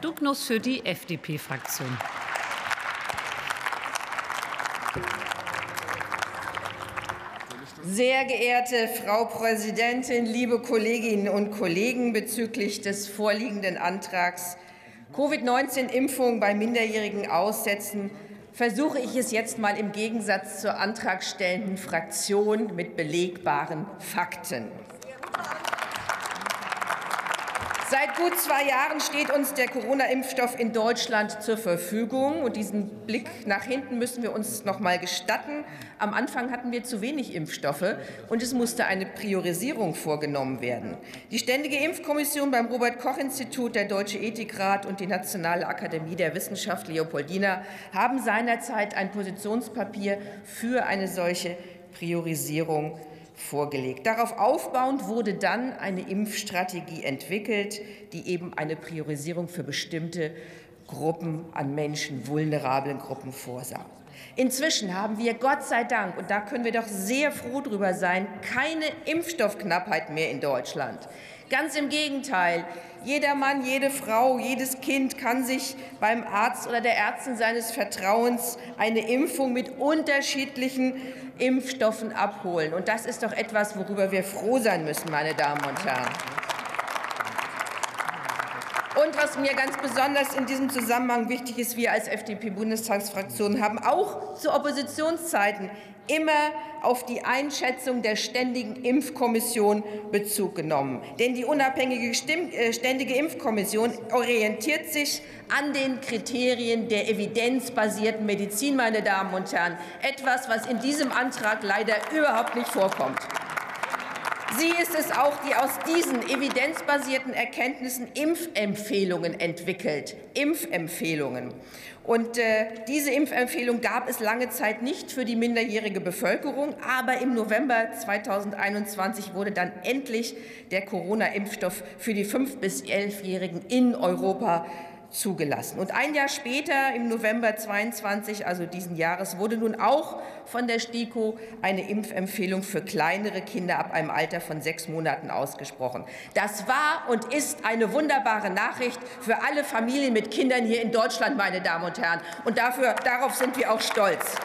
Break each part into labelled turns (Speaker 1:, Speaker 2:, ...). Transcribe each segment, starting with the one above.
Speaker 1: Dubnus für die FDP-Fraktion.
Speaker 2: Sehr geehrte Frau Präsidentin, liebe Kolleginnen und Kollegen, bezüglich des vorliegenden Antrags Covid-19-Impfung bei Minderjährigen aussetzen, versuche ich es jetzt mal im Gegensatz zur antragstellenden Fraktion mit belegbaren Fakten. Seit gut zwei Jahren steht uns der Corona-Impfstoff in Deutschland zur Verfügung. Und diesen Blick nach hinten müssen wir uns noch mal gestatten. Am Anfang hatten wir zu wenig Impfstoffe, und es musste eine Priorisierung vorgenommen werden. Die Ständige Impfkommission beim Robert-Koch-Institut, der Deutsche Ethikrat und die Nationale Akademie der Wissenschaft Leopoldina haben seinerzeit ein Positionspapier für eine solche Priorisierung vorgelegt. Darauf aufbauend wurde dann eine Impfstrategie entwickelt, die eben eine Priorisierung für bestimmte Gruppen an Menschen, vulnerablen Gruppen vorsah. Inzwischen haben wir Gott sei Dank, und da können wir doch sehr froh drüber sein, keine Impfstoffknappheit mehr in Deutschland. Ganz im Gegenteil. Jeder Mann, jede Frau, jedes Kind kann sich beim Arzt oder der Ärztin seines Vertrauens eine Impfung mit unterschiedlichen Impfstoffen abholen. Und das ist doch etwas, worüber wir froh sein müssen, meine Damen und Herren. Und was mir ganz besonders in diesem Zusammenhang wichtig ist, wir als FDP-Bundestagsfraktion haben auch zu Oppositionszeiten immer auf die Einschätzung der Ständigen Impfkommission Bezug genommen. Denn die unabhängige äh, Ständige Impfkommission orientiert sich an den Kriterien der evidenzbasierten Medizin, meine Damen und Herren. Etwas, was in diesem Antrag leider überhaupt nicht vorkommt. Sie ist es auch, die aus diesen evidenzbasierten Erkenntnissen Impfempfehlungen entwickelt. Impfempfehlungen. Und äh, diese Impfempfehlung gab es lange Zeit nicht für die minderjährige Bevölkerung. Aber im November 2021 wurde dann endlich der Corona-Impfstoff für die 5- bis 11-Jährigen in Europa zugelassen. Und ein Jahr später, im November 22, also diesen Jahres, wurde nun auch von der STIKO eine Impfempfehlung für kleinere Kinder ab einem Alter von sechs Monaten ausgesprochen. Das war und ist eine wunderbare Nachricht für alle Familien mit Kindern hier in Deutschland, meine Damen und Herren. Und dafür, darauf sind wir auch stolz.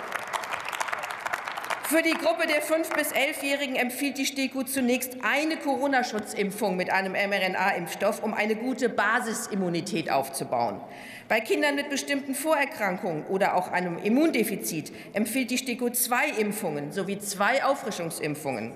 Speaker 2: Für die Gruppe der 5- bis 11-Jährigen empfiehlt die STIKO zunächst eine Corona-Schutzimpfung mit einem mRNA-Impfstoff, um eine gute Basisimmunität aufzubauen. Bei Kindern mit bestimmten Vorerkrankungen oder auch einem Immundefizit empfiehlt die STIKO zwei Impfungen sowie zwei Auffrischungsimpfungen.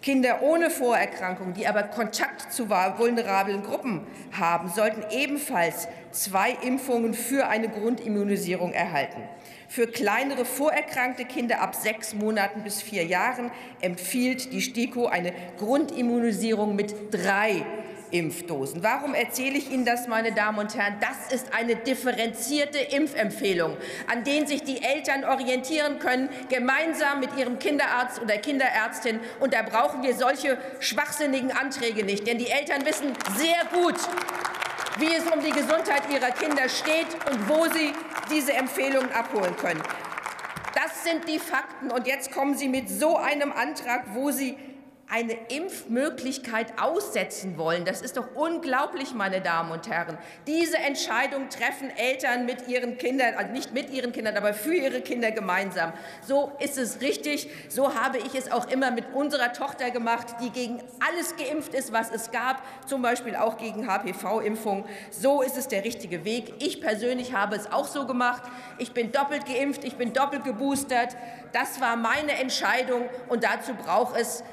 Speaker 2: Kinder ohne Vorerkrankung, die aber Kontakt zu vulnerablen Gruppen haben, sollten ebenfalls zwei Impfungen für eine Grundimmunisierung erhalten. Für kleinere vorerkrankte Kinder ab sechs Monaten bis vier Jahren empfiehlt die STIKO eine Grundimmunisierung mit drei Impfdosen. Warum erzähle ich Ihnen das, meine Damen und Herren? Das ist eine differenzierte Impfempfehlung, an denen sich die Eltern orientieren können, gemeinsam mit ihrem Kinderarzt oder Kinderärztin. Und da brauchen wir solche schwachsinnigen Anträge nicht, denn die Eltern wissen sehr gut, wie es um die Gesundheit ihrer Kinder steht und wo sie diese Empfehlungen abholen können. Das sind die Fakten. Und jetzt kommen Sie mit so einem Antrag, wo Sie eine Impfmöglichkeit aussetzen wollen. Das ist doch unglaublich, meine Damen und Herren. Diese Entscheidung treffen Eltern mit ihren Kindern, also nicht mit ihren Kindern, aber für ihre Kinder gemeinsam. So ist es richtig. So habe ich es auch immer mit unserer Tochter gemacht, die gegen alles geimpft ist, was es gab, zum Beispiel auch gegen HPV-Impfung. So ist es der richtige Weg. Ich persönlich habe es auch so gemacht. Ich bin doppelt geimpft, ich bin doppelt geboostert. Das war meine Entscheidung, und dazu braucht es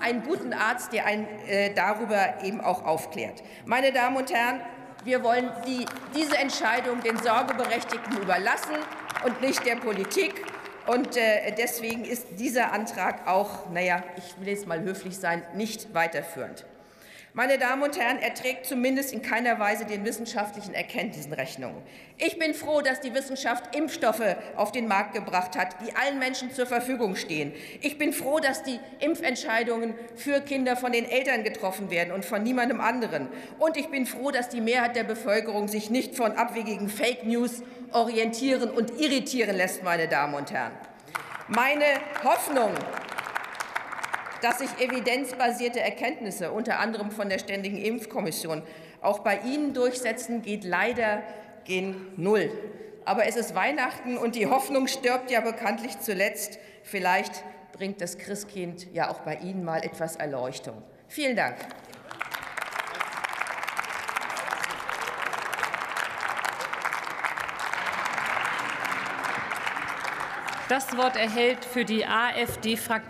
Speaker 2: einen guten Arzt, der einen äh, darüber eben auch aufklärt. Meine Damen und Herren, wir wollen die, diese Entscheidung den Sorgeberechtigten überlassen und nicht der Politik. Und äh, deswegen ist dieser Antrag auch, naja, ich will jetzt mal höflich sein, nicht weiterführend. Meine Damen und Herren, er trägt zumindest in keiner Weise den wissenschaftlichen Erkenntnissen Rechnung. Ich bin froh, dass die Wissenschaft Impfstoffe auf den Markt gebracht hat, die allen Menschen zur Verfügung stehen. Ich bin froh, dass die Impfentscheidungen für Kinder von den Eltern getroffen werden und von niemandem anderen. Und ich bin froh, dass die Mehrheit der Bevölkerung sich nicht von abwegigen Fake News orientieren und irritieren lässt, meine Damen und Herren. Meine Hoffnung dass sich evidenzbasierte Erkenntnisse, unter anderem von der Ständigen Impfkommission, auch bei Ihnen durchsetzen geht leider gen Null. Aber es ist Weihnachten und die Hoffnung stirbt ja bekanntlich zuletzt. Vielleicht bringt das Christkind ja auch bei Ihnen mal etwas Erleuchtung. Vielen Dank.
Speaker 1: Das Wort erhält für die AfD-Fraktion